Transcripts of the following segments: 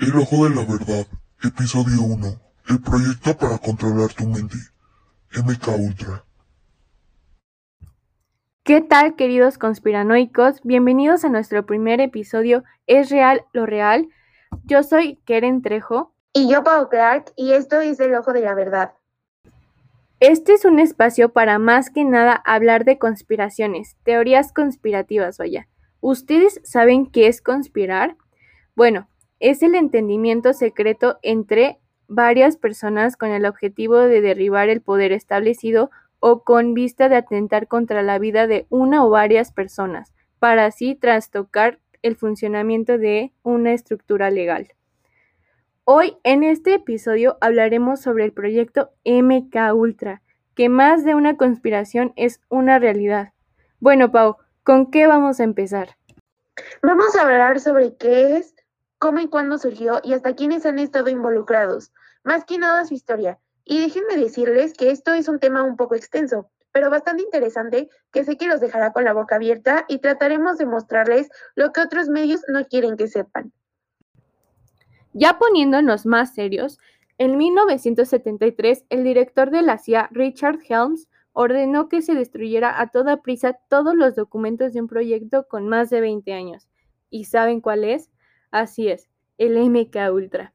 El Ojo de la Verdad, Episodio 1. El proyecto para controlar tu mente. MK Ultra. ¿Qué tal, queridos conspiranoicos? Bienvenidos a nuestro primer episodio ¿Es real lo real? Yo soy Keren Trejo. Y yo, Pau Clark, y esto es El Ojo de la Verdad. Este es un espacio para más que nada hablar de conspiraciones, teorías conspirativas, vaya. ¿Ustedes saben qué es conspirar? Bueno, es el entendimiento secreto entre varias personas con el objetivo de derribar el poder establecido o con vista de atentar contra la vida de una o varias personas, para así trastocar el funcionamiento de una estructura legal. Hoy en este episodio hablaremos sobre el proyecto MK Ultra, que más de una conspiración es una realidad. Bueno, Pau, ¿con qué vamos a empezar? Vamos a hablar sobre qué es, cómo y cuándo surgió y hasta quiénes han estado involucrados, más que nada su historia. Y déjenme decirles que esto es un tema un poco extenso, pero bastante interesante que sé que los dejará con la boca abierta y trataremos de mostrarles lo que otros medios no quieren que sepan. Ya poniéndonos más serios, en 1973 el director de la CIA, Richard Helms, ordenó que se destruyera a toda prisa todos los documentos de un proyecto con más de 20 años. ¿Y saben cuál es? Así es, el MK Ultra.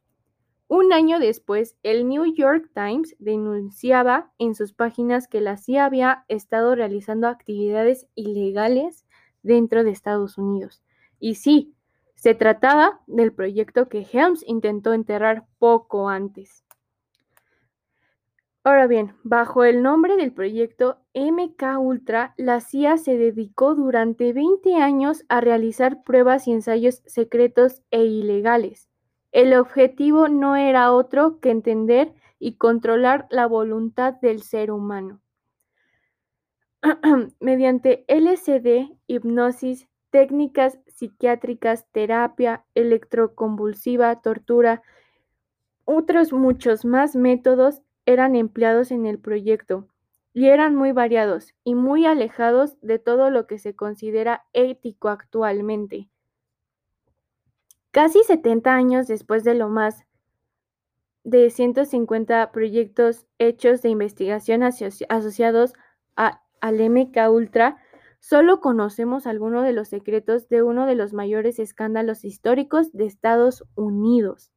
Un año después, el New York Times denunciaba en sus páginas que la CIA había estado realizando actividades ilegales dentro de Estados Unidos. Y sí, se trataba del proyecto que Helms intentó enterrar poco antes. Ahora bien, bajo el nombre del proyecto MK Ultra, la CIA se dedicó durante 20 años a realizar pruebas y ensayos secretos e ilegales. El objetivo no era otro que entender y controlar la voluntad del ser humano. Mediante LSD, hipnosis, técnicas psiquiátricas, terapia electroconvulsiva, tortura, otros muchos más métodos eran empleados en el proyecto y eran muy variados y muy alejados de todo lo que se considera ético actualmente. Casi 70 años después de lo más de 150 proyectos hechos de investigación asociados a, al MK Ultra, solo conocemos algunos de los secretos de uno de los mayores escándalos históricos de Estados Unidos.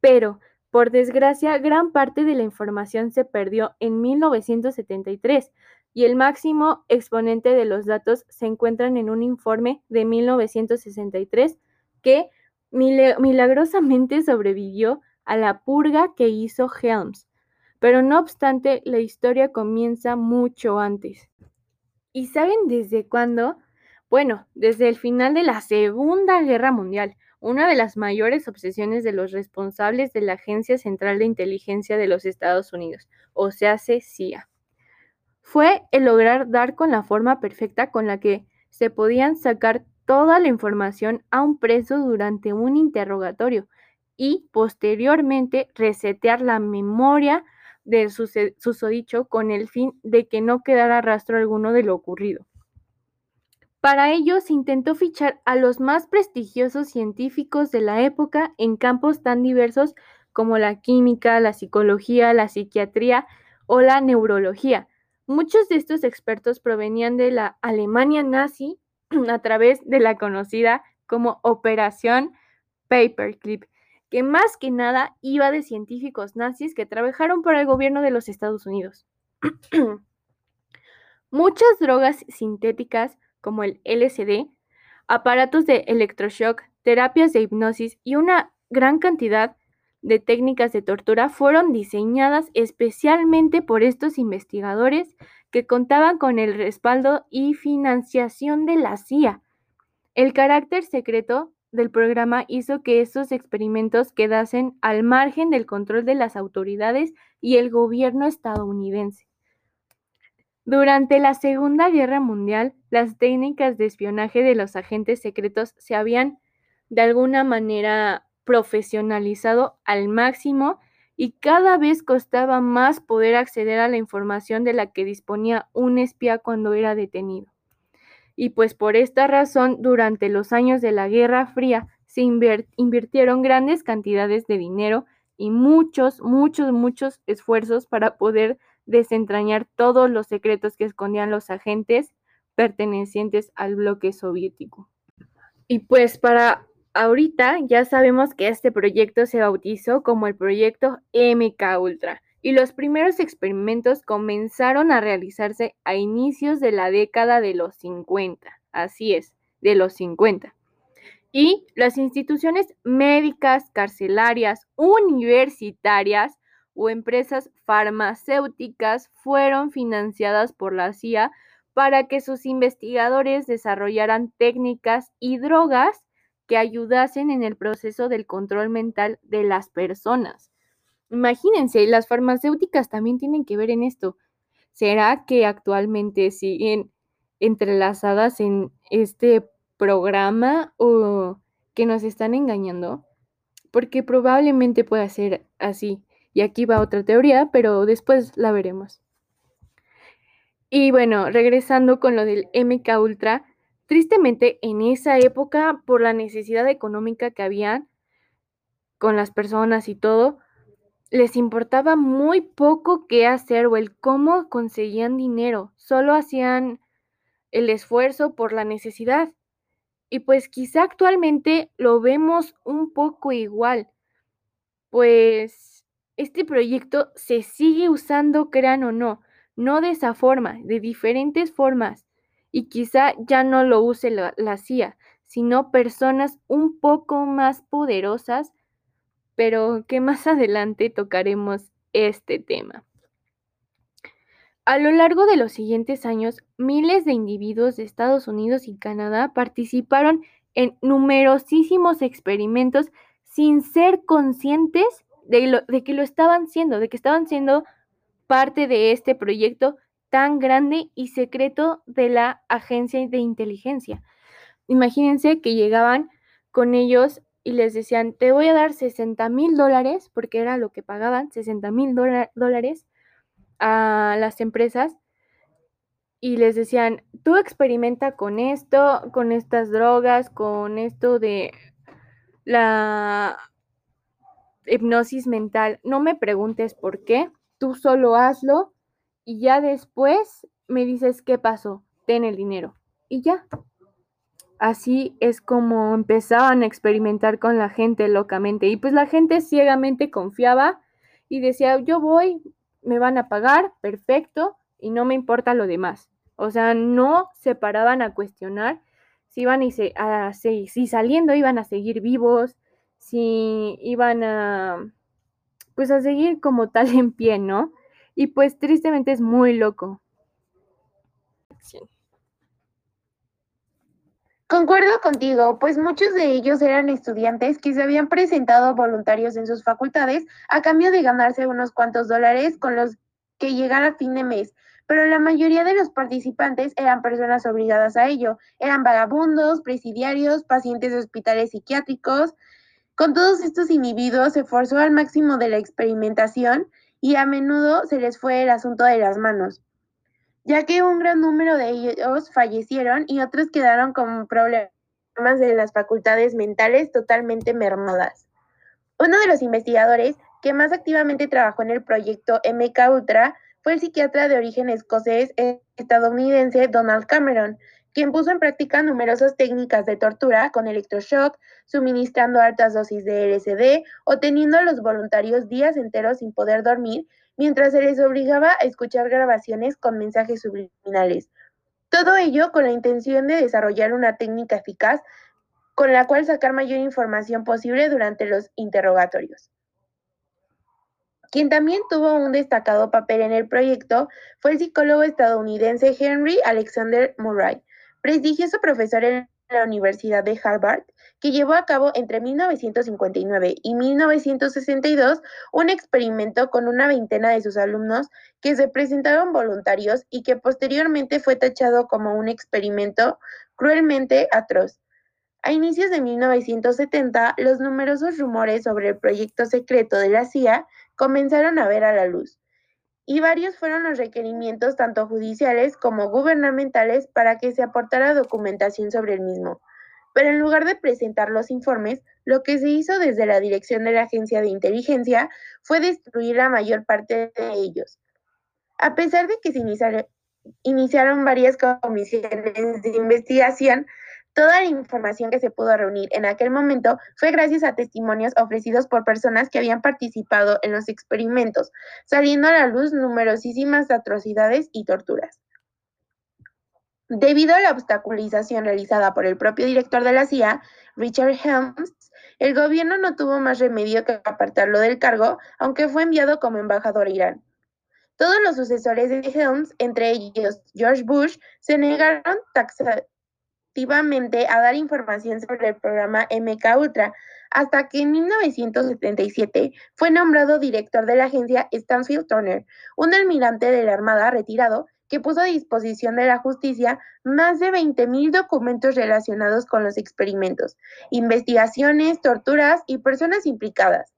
Pero por desgracia, gran parte de la información se perdió en 1973 y el máximo exponente de los datos se encuentran en un informe de 1963 que milagrosamente sobrevivió a la purga que hizo Helms. Pero no obstante, la historia comienza mucho antes. ¿Y saben desde cuándo? Bueno, desde el final de la Segunda Guerra Mundial, una de las mayores obsesiones de los responsables de la Agencia Central de Inteligencia de los Estados Unidos, o sea, CIA, fue el lograr dar con la forma perfecta con la que se podían sacar toda la información a un preso durante un interrogatorio y posteriormente resetear la memoria del susodicho con el fin de que no quedara rastro alguno de lo ocurrido. Para ello se intentó fichar a los más prestigiosos científicos de la época en campos tan diversos como la química, la psicología, la psiquiatría o la neurología. Muchos de estos expertos provenían de la Alemania nazi a través de la conocida como Operación Paperclip, que más que nada iba de científicos nazis que trabajaron para el gobierno de los Estados Unidos. Muchas drogas sintéticas como el LSD, aparatos de electroshock, terapias de hipnosis y una gran cantidad de técnicas de tortura fueron diseñadas especialmente por estos investigadores que contaban con el respaldo y financiación de la CIA. El carácter secreto del programa hizo que estos experimentos quedasen al margen del control de las autoridades y el gobierno estadounidense. Durante la Segunda Guerra Mundial, las técnicas de espionaje de los agentes secretos se habían de alguna manera profesionalizado al máximo y cada vez costaba más poder acceder a la información de la que disponía un espía cuando era detenido. Y pues por esta razón, durante los años de la Guerra Fría, se invirtieron grandes cantidades de dinero y muchos, muchos, muchos esfuerzos para poder desentrañar todos los secretos que escondían los agentes pertenecientes al bloque soviético. Y pues para ahorita ya sabemos que este proyecto se bautizó como el proyecto MK Ultra y los primeros experimentos comenzaron a realizarse a inicios de la década de los 50. Así es, de los 50 y las instituciones médicas, carcelarias, universitarias o empresas farmacéuticas fueron financiadas por la CIA para que sus investigadores desarrollaran técnicas y drogas que ayudasen en el proceso del control mental de las personas. Imagínense, las farmacéuticas también tienen que ver en esto. ¿Será que actualmente siguen entrelazadas en este programa o que nos están engañando, porque probablemente pueda ser así. Y aquí va otra teoría, pero después la veremos. Y bueno, regresando con lo del MK Ultra, tristemente en esa época, por la necesidad económica que había con las personas y todo, les importaba muy poco qué hacer o el cómo conseguían dinero. Solo hacían el esfuerzo por la necesidad. Y pues quizá actualmente lo vemos un poco igual, pues este proyecto se sigue usando, crean o no, no de esa forma, de diferentes formas. Y quizá ya no lo use la, CIA, sino personas un poco más poderosas, pero que más adelante tocaremos este tema. A lo largo de los siguientes años, miles de individuos de Estados Unidos y Canadá participaron en numerosísimos experimentos sin ser conscientes de, que lo estaban siendo, de que estaban siendo parte de este proyecto tan grande y secreto de la agencia de inteligencia. Imagínense que llegaban con ellos y les decían, te voy a dar 60 mil dólares, porque era lo que pagaban, 60 mil dólares a las empresas y les decían, tú experimenta con esto, con estas drogas, con esto de la hipnosis mental. No me preguntes por qué, tú solo hazlo y ya después me dices qué pasó, ten el dinero. Y ya. Así es como empezaban a experimentar con la gente locamente. Y pues la gente ciegamente confiaba y decía, yo voy, me van a pagar, perfecto, y no me importa lo demás. O sea, no se paraban a cuestionar si iban y se, a, si, si saliendo iban a seguir vivos, si iban a, pues a seguir como tal en pie, ¿no? Y pues tristemente es muy loco. Concuerdo contigo, pues muchos de ellos eran estudiantes que se habían presentado voluntarios en sus facultades a cambio de ganarse unos cuantos dólares con los que llegar a fin de mes, pero la mayoría de los participantes eran personas obligadas a ello, eran vagabundos, presidiarios, pacientes de hospitales psiquiátricos. Con todos estos individuos se forzó al máximo de la experimentación y a menudo se les fue el asunto de las manos ya que un gran número de ellos fallecieron y otros quedaron con problemas de las facultades mentales totalmente mermadas. Uno de los investigadores que más activamente trabajó en el proyecto MK Ultra fue el psiquiatra de origen escocés estadounidense Donald Cameron, quien puso en práctica numerosas técnicas de tortura con electroshock, suministrando altas dosis de LSD o teniendo a los voluntarios días enteros sin poder dormir mientras se les obligaba a escuchar grabaciones con mensajes subliminales. Todo ello con la intención de desarrollar una técnica eficaz con la cual sacar mayor información posible durante los interrogatorios. Quien también tuvo un destacado papel en el proyecto fue el psicólogo estadounidense Henry Alexander Murray, prestigioso profesor en la Universidad de Harvard, que llevó a cabo entre 1959 y 1962 un experimento con una veintena de sus alumnos que se presentaron voluntarios y que posteriormente fue tachado como un experimento cruelmente atroz. A inicios de 1970, los numerosos rumores sobre el proyecto secreto de la CIA comenzaron a ver a la luz, y varios fueron los requerimientos tanto judiciales como gubernamentales para que se aportara documentación sobre el mismo. Pero en lugar de presentar los informes, lo que se hizo desde la dirección de la agencia de inteligencia fue destruir la mayor parte de ellos. A pesar de que se iniciaron, varias comisiones de investigación, toda la información que se pudo reunir en aquel momento fue gracias a testimonios ofrecidos por personas que habían participado en los experimentos, saliendo a la luz numerosísimas atrocidades y torturas. Debido a la obstaculización realizada por el propio director de la CIA, Richard Helms, el gobierno no tuvo más remedio que apartarlo del cargo, aunque fue enviado como embajador a Irán. Todos los sucesores de Helms, entre ellos George Bush, se negaron taxativamente a dar información sobre el programa MK Ultra, hasta que en 1977 fue nombrado director de la agencia Stanfield Turner, un almirante de la Armada retirado que puso a disposición de la justicia más de 20.000 documentos relacionados con los experimentos, investigaciones, torturas y personas implicadas.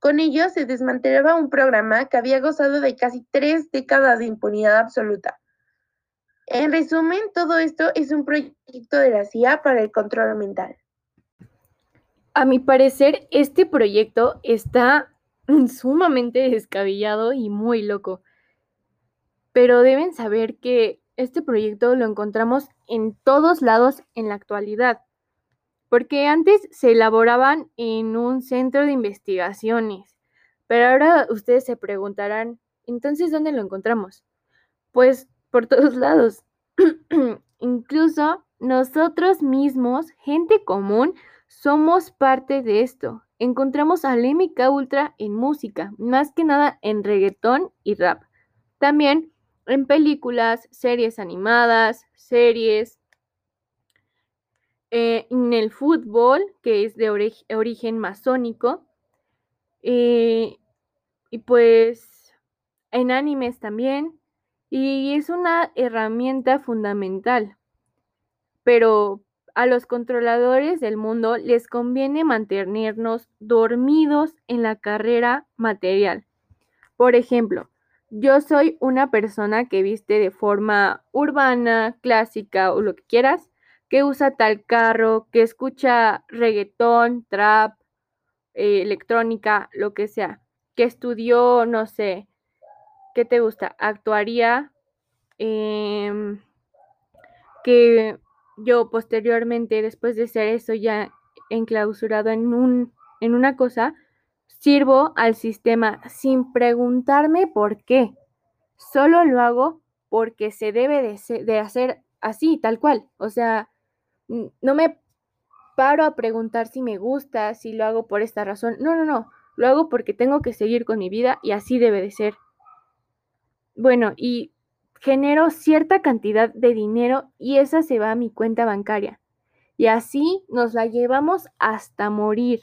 Con ello se desmantelaba un programa que había gozado de casi tres décadas de impunidad absoluta. En resumen, todo esto es un proyecto de la CIA para el control mental. A mi parecer, este proyecto está sumamente descabellado y muy loco pero deben saber que este proyecto lo encontramos en todos lados en la actualidad, porque antes se elaboraban en un centro de investigaciones, pero ahora ustedes se preguntarán, entonces, ¿dónde lo encontramos? Pues por todos lados. Incluso nosotros mismos, gente común, somos parte de esto. Encontramos MK Ultra en música, más que nada en reggaetón y rap. También en películas, series animadas, series, eh, en el fútbol, que es de origen masónico, eh, y pues en animes también, y es una herramienta fundamental, pero a los controladores del mundo les conviene mantenernos dormidos en la carrera material. Por ejemplo, yo soy una persona que viste de forma urbana, clásica o lo que quieras, que usa tal carro, que escucha reggaetón, trap, eh, electrónica, lo que sea, que estudió, no sé, ¿qué te gusta? Actuaría, em, que yo posteriormente, después de ser eso ya enclausurado en, un, en una cosa, Sirvo al sistema sin preguntarme por qué. Solo lo hago porque se debe de, hacer así, tal cual. O sea, no me paro a preguntar si me gusta, si lo hago por esta razón. No, no, no. Lo hago porque tengo que seguir con mi vida y así debe de ser. Bueno, y genero cierta cantidad de dinero y esa se va a mi cuenta bancaria. Y así nos la llevamos hasta morir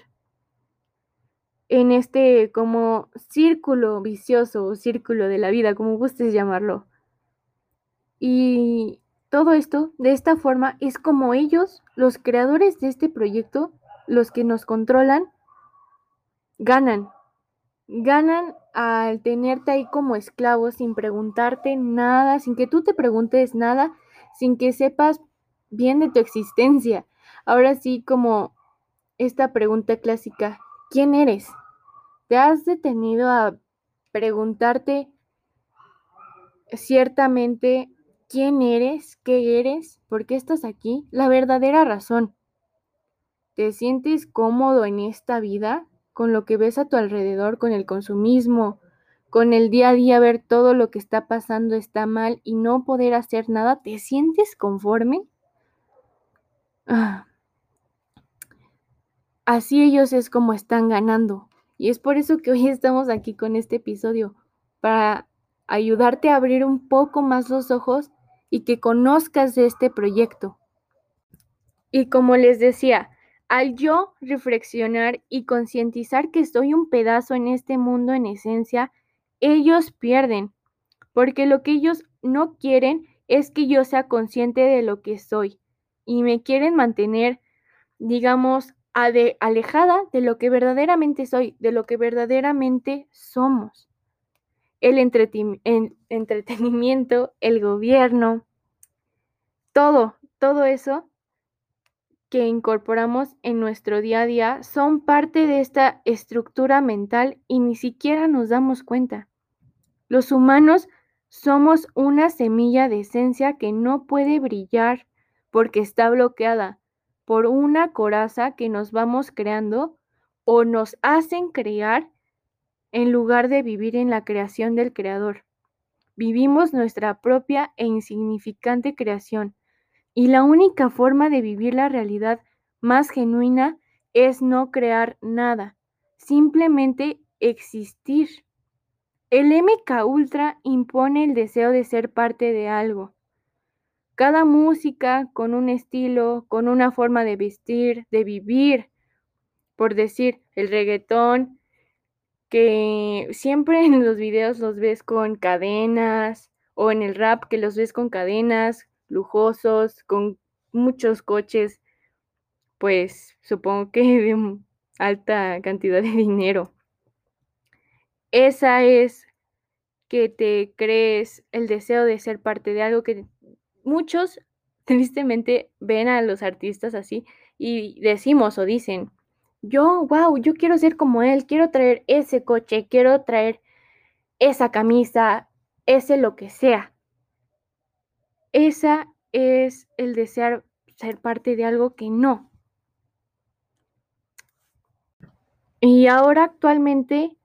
en este como círculo vicioso o círculo de la vida, como gustes llamarlo. Y todo esto, de esta forma, es como ellos, los creadores de este proyecto, los que nos controlan, ganan. Ganan al tenerte ahí como esclavo sin preguntarte nada, sin que tú te preguntes nada, sin que sepas bien de tu existencia. Ahora sí, como esta pregunta clásica, ¿Quién eres? ¿Te has detenido a preguntarte ciertamente quién eres, qué eres, por qué estás aquí? La verdadera razón. ¿Te sientes cómodo en esta vida con lo que ves a tu alrededor, con el consumismo, con el día a día ver todo lo que está pasando está mal y no poder hacer nada? ¿Te sientes conforme? Ah. Así ellos es como están ganando. Y es por eso que hoy estamos aquí con este episodio, para ayudarte a abrir un poco más los ojos y que conozcas de este proyecto. Y como les decía, al yo reflexionar y concientizar que soy un pedazo en este mundo en esencia, ellos pierden, porque lo que ellos no quieren es que yo sea consciente de lo que soy y me quieren mantener, digamos, alejada de lo que verdaderamente soy, de lo que verdaderamente somos. El, entretenimiento, el gobierno, todo, todo eso que incorporamos en nuestro día a día son parte de esta estructura mental y ni siquiera nos damos cuenta. Los humanos somos una semilla de esencia que no puede brillar porque está bloqueada por una coraza que nos vamos creando o nos hacen crear en lugar de vivir en la creación del Creador. Vivimos nuestra propia e insignificante creación y la única forma de vivir la realidad más genuina es no crear nada, simplemente existir. El MK Ultra impone el deseo de ser parte de algo. Cada música con un estilo, con una forma de vestir, de vivir, por decir, el reggaetón, que siempre en los videos los ves con cadenas, o en el rap que los ves con cadenas, lujosos, con muchos coches, pues supongo que de alta cantidad de dinero. Esa es que te crees el deseo de ser parte de algo que muchos tristemente ven a los artistas así y decimos o dicen, yo, wow, yo quiero ser como él, quiero traer ese coche, quiero traer esa camisa, ese lo que sea. Esa es el desear ser parte de algo que no. Y ahora actualmente,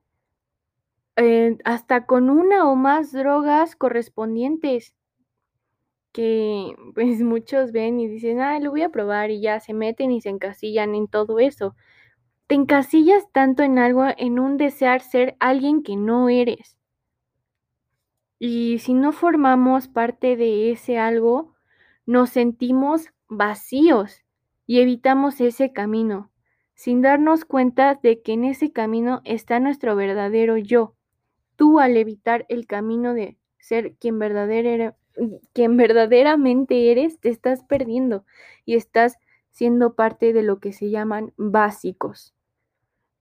eh, hasta con una o más drogas correspondientes, que pues muchos ven y dicen, ah, lo voy a probar y ya se meten y se encasillan en todo eso. Te encasillas tanto en algo, en un desear ser alguien que no eres. Y si no formamos parte de ese algo, nos sentimos vacíos y evitamos ese camino, sin darnos cuenta de que en ese camino está nuestro verdadero yo. Tú al evitar el camino de ser quien, quien verdaderamente eres, te estás perdiendo y estás siendo parte de lo que se llaman básicos.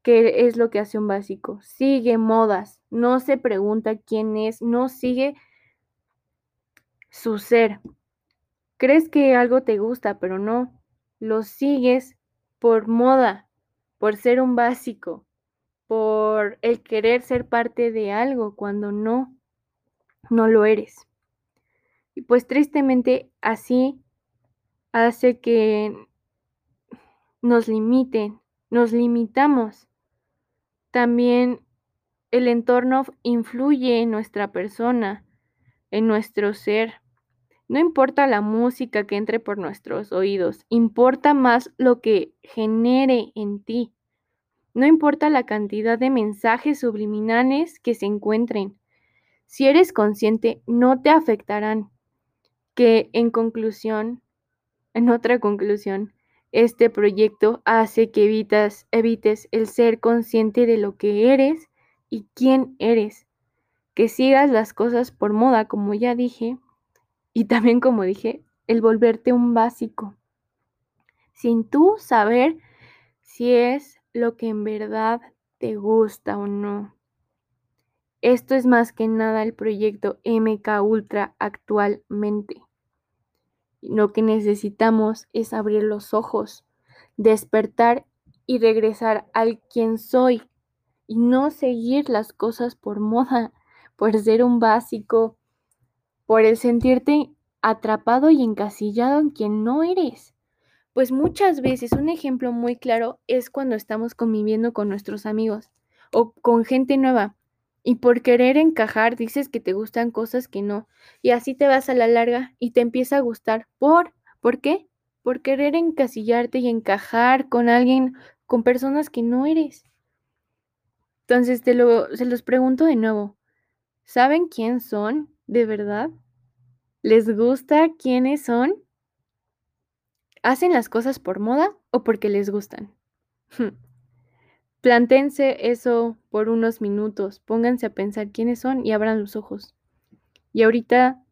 ¿Qué es lo que hace un básico? Sigue modas, no se pregunta quién es, no sigue su ser. Crees que algo te gusta, pero no, lo sigues por moda, por ser un básico, por el querer ser parte de algo cuando no, no lo eres. Y pues tristemente así hace que nos limiten, nos limitamos también el entorno influye en nuestra persona, en nuestro ser. No importa la música que entre por nuestros oídos, importa más lo que genere en ti. No importa la cantidad de mensajes subliminales que se encuentren. Si eres consciente, no te afectarán. Que en conclusión, en otra conclusión, este proyecto hace que evitas, evites el ser consciente de lo que eres y quién eres. Que sigas las cosas por moda, como ya dije, y también como dije, el volverte un básico. Sin tú saber si es lo que en verdad te gusta o no. Esto es más que nada el proyecto MK Ultra actualmente. Lo que necesitamos es abrir los ojos, despertar y regresar al quien soy y no seguir las cosas por moda, por ser un básico, por el sentirte atrapado y encasillado en quien no eres. Pues muchas veces un ejemplo muy claro es cuando estamos conviviendo con nuestros amigos o con gente nueva y por querer encajar dices que te gustan cosas que no. Y así te vas a la larga y te empieza a gustar. ¿Por? ¿Por qué? Por querer encasillarte y encajar con alguien, con personas que no eres. Entonces te lo, se los pregunto de nuevo. ¿Saben quién son de verdad? ¿Les gusta quiénes son? ¿Hacen las cosas por moda o porque les gustan? Plantense eso por unos minutos, pónganse a pensar quiénes son y abran los ojos. Y ahorita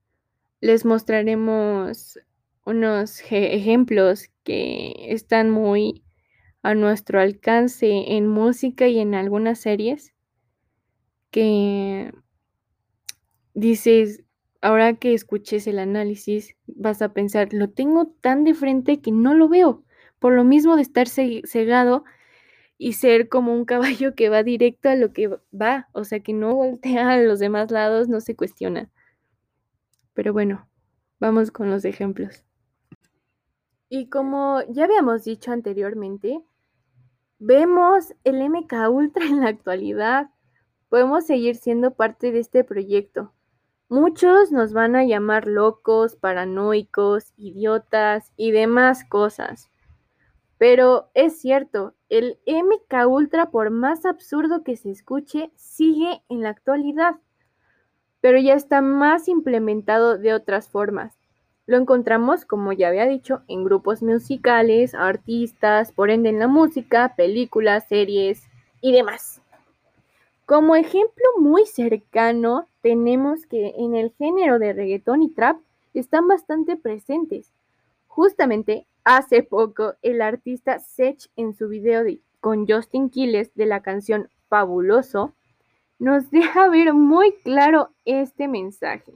les mostraremos unos ejemplos que están muy a nuestro alcance en música y en algunas series que dices, ahora que escuches el análisis, vas a pensar, lo tengo tan de frente que no lo veo, por lo mismo de estar cegado y ser como un caballo que va directo a lo que va, o sea, que no voltea a los demás lados, no se cuestiona. Pero bueno, vamos con los ejemplos. Y como ya habíamos dicho anteriormente, vemos el MK Ultra en la actualidad. Podemos seguir siendo parte de este proyecto. Muchos nos van a llamar locos, paranoicos, idiotas y demás cosas. Pero es cierto, el MK Ultra, por más absurdo que se escuche, sigue en la actualidad, pero ya está más implementado de otras formas. Lo encontramos, como ya había dicho, en grupos musicales, artistas, por ende en la música, películas, series y demás. Como ejemplo muy cercano, tenemos que en el género de reggaetón y trap están bastante presentes. Justamente Hace poco, el artista Sech en su video con Justin Quiles de la canción Fabuloso nos deja ver muy claro este mensaje.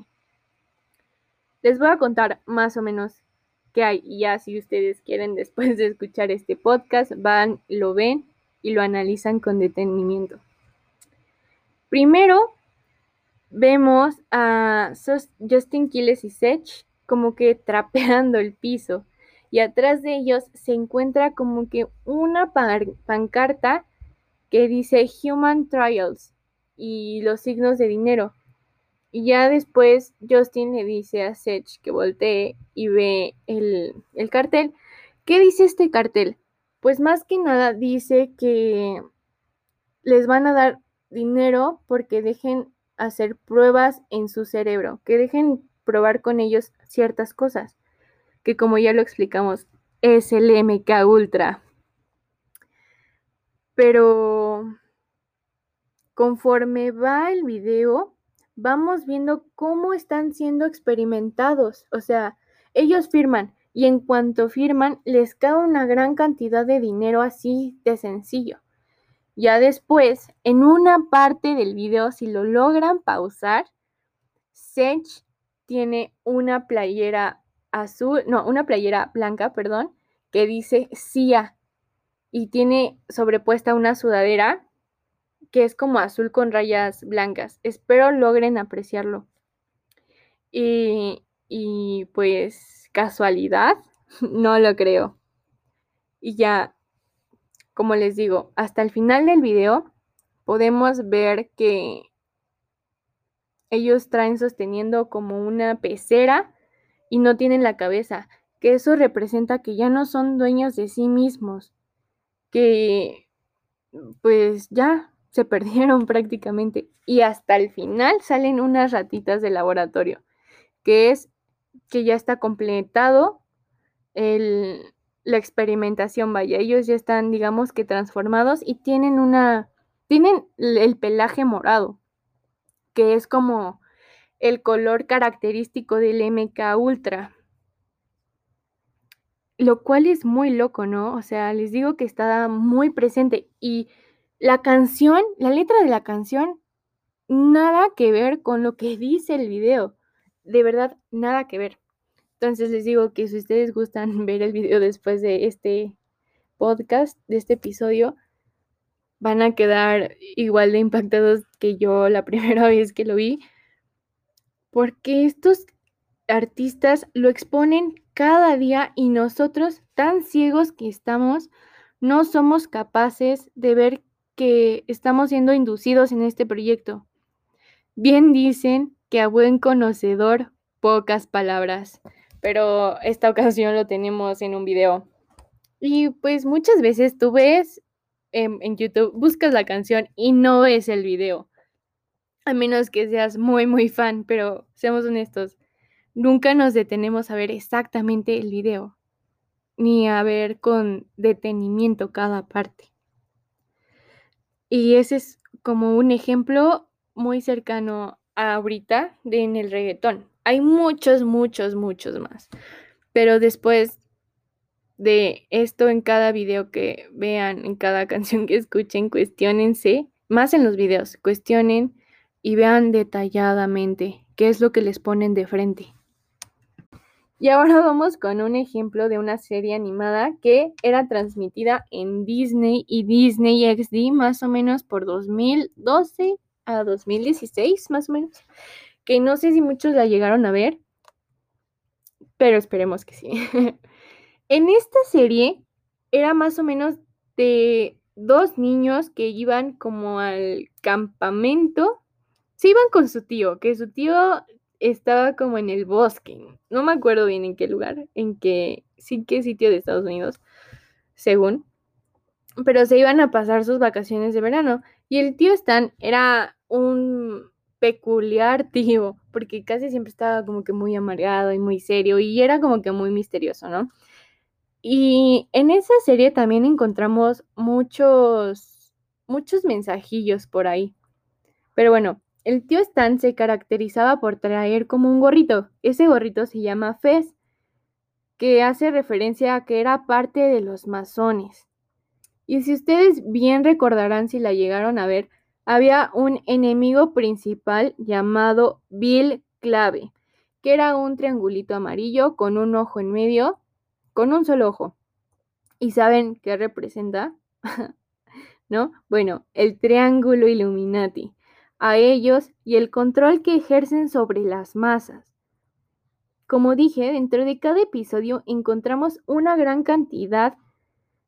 Les voy a contar más o menos qué hay ya si ustedes quieren después de escuchar este podcast van, lo ven y lo analizan con detenimiento. Primero vemos a Justin Quiles y Sech como que trapeando el piso y atrás de ellos se encuentra como que una pancarta que dice Human Trials y los signos de dinero. Y ya después Justin le dice a Seth que voltee y ve el, el cartel. ¿Qué dice este cartel? Pues más que nada dice que les van a dar dinero porque dejen hacer pruebas en su cerebro, que dejen probar con ellos ciertas cosas que como ya lo explicamos, es el MK Ultra. Pero conforme va el video, vamos viendo cómo están siendo experimentados. O sea, ellos firman y en cuanto firman les cae una gran cantidad de dinero así de sencillo. Ya después, en una parte del video, si lo logran pausar, Sech tiene una playera azul, no, una playera blanca, perdón, que dice CIA y tiene sobrepuesta una sudadera que es como azul con rayas blancas. Espero logren apreciarlo. Y, y pues casualidad, no lo creo. Y ya, como les digo, hasta el final del video podemos ver que ellos traen sosteniendo como una pecera y no tienen la cabeza, que eso representa que ya no son dueños de sí mismos, que pues ya se perdieron prácticamente y hasta el final salen unas ratitas de laboratorio, que es que ya está completado la experimentación, vaya, ellos ya están digamos que transformados y tienen una, tienen el pelaje morado, que es como el color característico del MK Ultra. Lo cual es muy loco, ¿no? O sea, les digo que está muy presente y la canción, la letra de la canción, nada que ver con lo que dice el video. De verdad, nada que ver. Entonces les digo que si ustedes gustan ver el video después de este podcast, de este episodio, van a quedar igual de impactados que yo la primera vez que lo vi porque estos artistas lo exponen cada día y nosotros, tan ciegos que estamos, no somos capaces de ver que estamos siendo inducidos en este proyecto. Bien dicen que a buen conocedor pocas palabras, pero esta ocasión lo tenemos en un video. Y pues muchas veces tú ves en, en YouTube, buscas la canción y no ves el video a menos que seas muy, muy fan, pero seamos honestos, nunca nos detenemos a ver exactamente el video, ni a ver con detenimiento cada parte. Y ese es como un ejemplo muy cercano a ahorita de en el reggaetón. Hay muchos, muchos, muchos más. Pero después de esto en cada video que vean, en cada canción que escuchen, cuestionense, más en los videos, cuestionen y vean detalladamente qué es lo que les ponen de frente. Y ahora vamos con un ejemplo de una serie animada que era transmitida en Disney y Disney XD más o menos por 2012 a 2016, más o menos. Que no sé si muchos la llegaron a ver, pero esperemos que sí. en esta serie era más o menos de dos niños que iban como al campamento. Se iban con su tío, que su tío estaba como en el bosque. No me acuerdo bien en qué lugar, en qué, sí, qué sitio de Estados Unidos, según. Pero se iban a pasar sus vacaciones de verano. Y el tío Stan era un peculiar tío, porque casi siempre estaba como que muy amargado y muy serio y era como que muy misterioso, ¿no? Y en esa serie también encontramos muchos, muchos mensajillos por ahí. Pero bueno, el tío Stan se caracterizaba por traer como un gorrito. Ese gorrito se llama Fez, que hace referencia a que era parte de los masones. Y si ustedes bien recordarán si la llegaron a ver, había un enemigo principal llamado Bill Clave, que era un triangulito amarillo con un ojo en medio, con un solo ojo. ¿Y saben qué representa? ¿No? Bueno, el triángulo Illuminati a ellos y el control que ejercen sobre las masas. Como dije, dentro de cada episodio encontramos una gran cantidad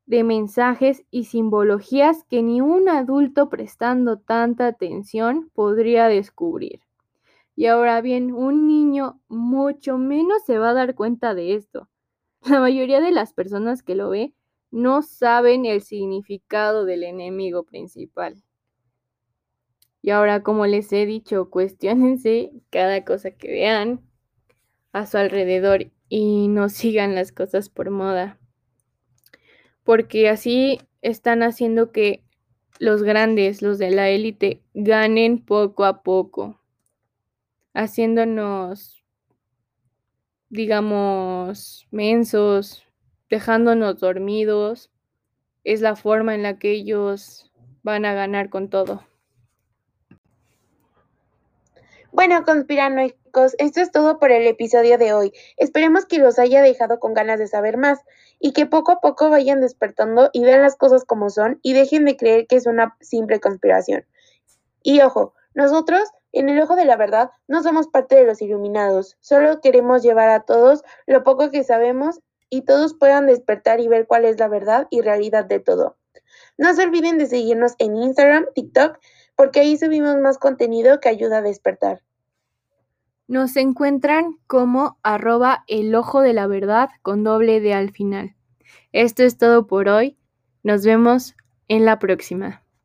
de mensajes y simbologías que ni un adulto prestando tanta atención podría descubrir. Y ahora bien, un niño mucho menos se va a dar cuenta de esto. La mayoría de las personas que lo ve no saben el significado del enemigo principal. Y ahora, como les he dicho, cuestionense cada cosa que vean a su alrededor y no sigan las cosas por moda. Porque así están haciendo que los grandes, los de la élite, ganen poco a poco, haciéndonos, digamos, mensos, dejándonos dormidos. Es la forma en la que ellos van a ganar con todo. Bueno, conspiranoicos, esto es todo por el episodio de hoy. Esperemos que los haya dejado con ganas de saber más y que poco a poco vayan despertando y vean las cosas como son y dejen de creer que es una simple conspiración. Y ojo, nosotros, en el ojo de la verdad, no somos parte de los iluminados, solo queremos llevar a todos lo poco que sabemos y todos puedan despertar y ver cuál es la verdad y realidad de todo. No se olviden de seguirnos en Instagram, TikTok, porque ahí subimos más contenido que ayuda a despertar. Nos encuentran como arroba el ojo de la verdad con doble D al final. Esto es todo por hoy. Nos vemos en la próxima.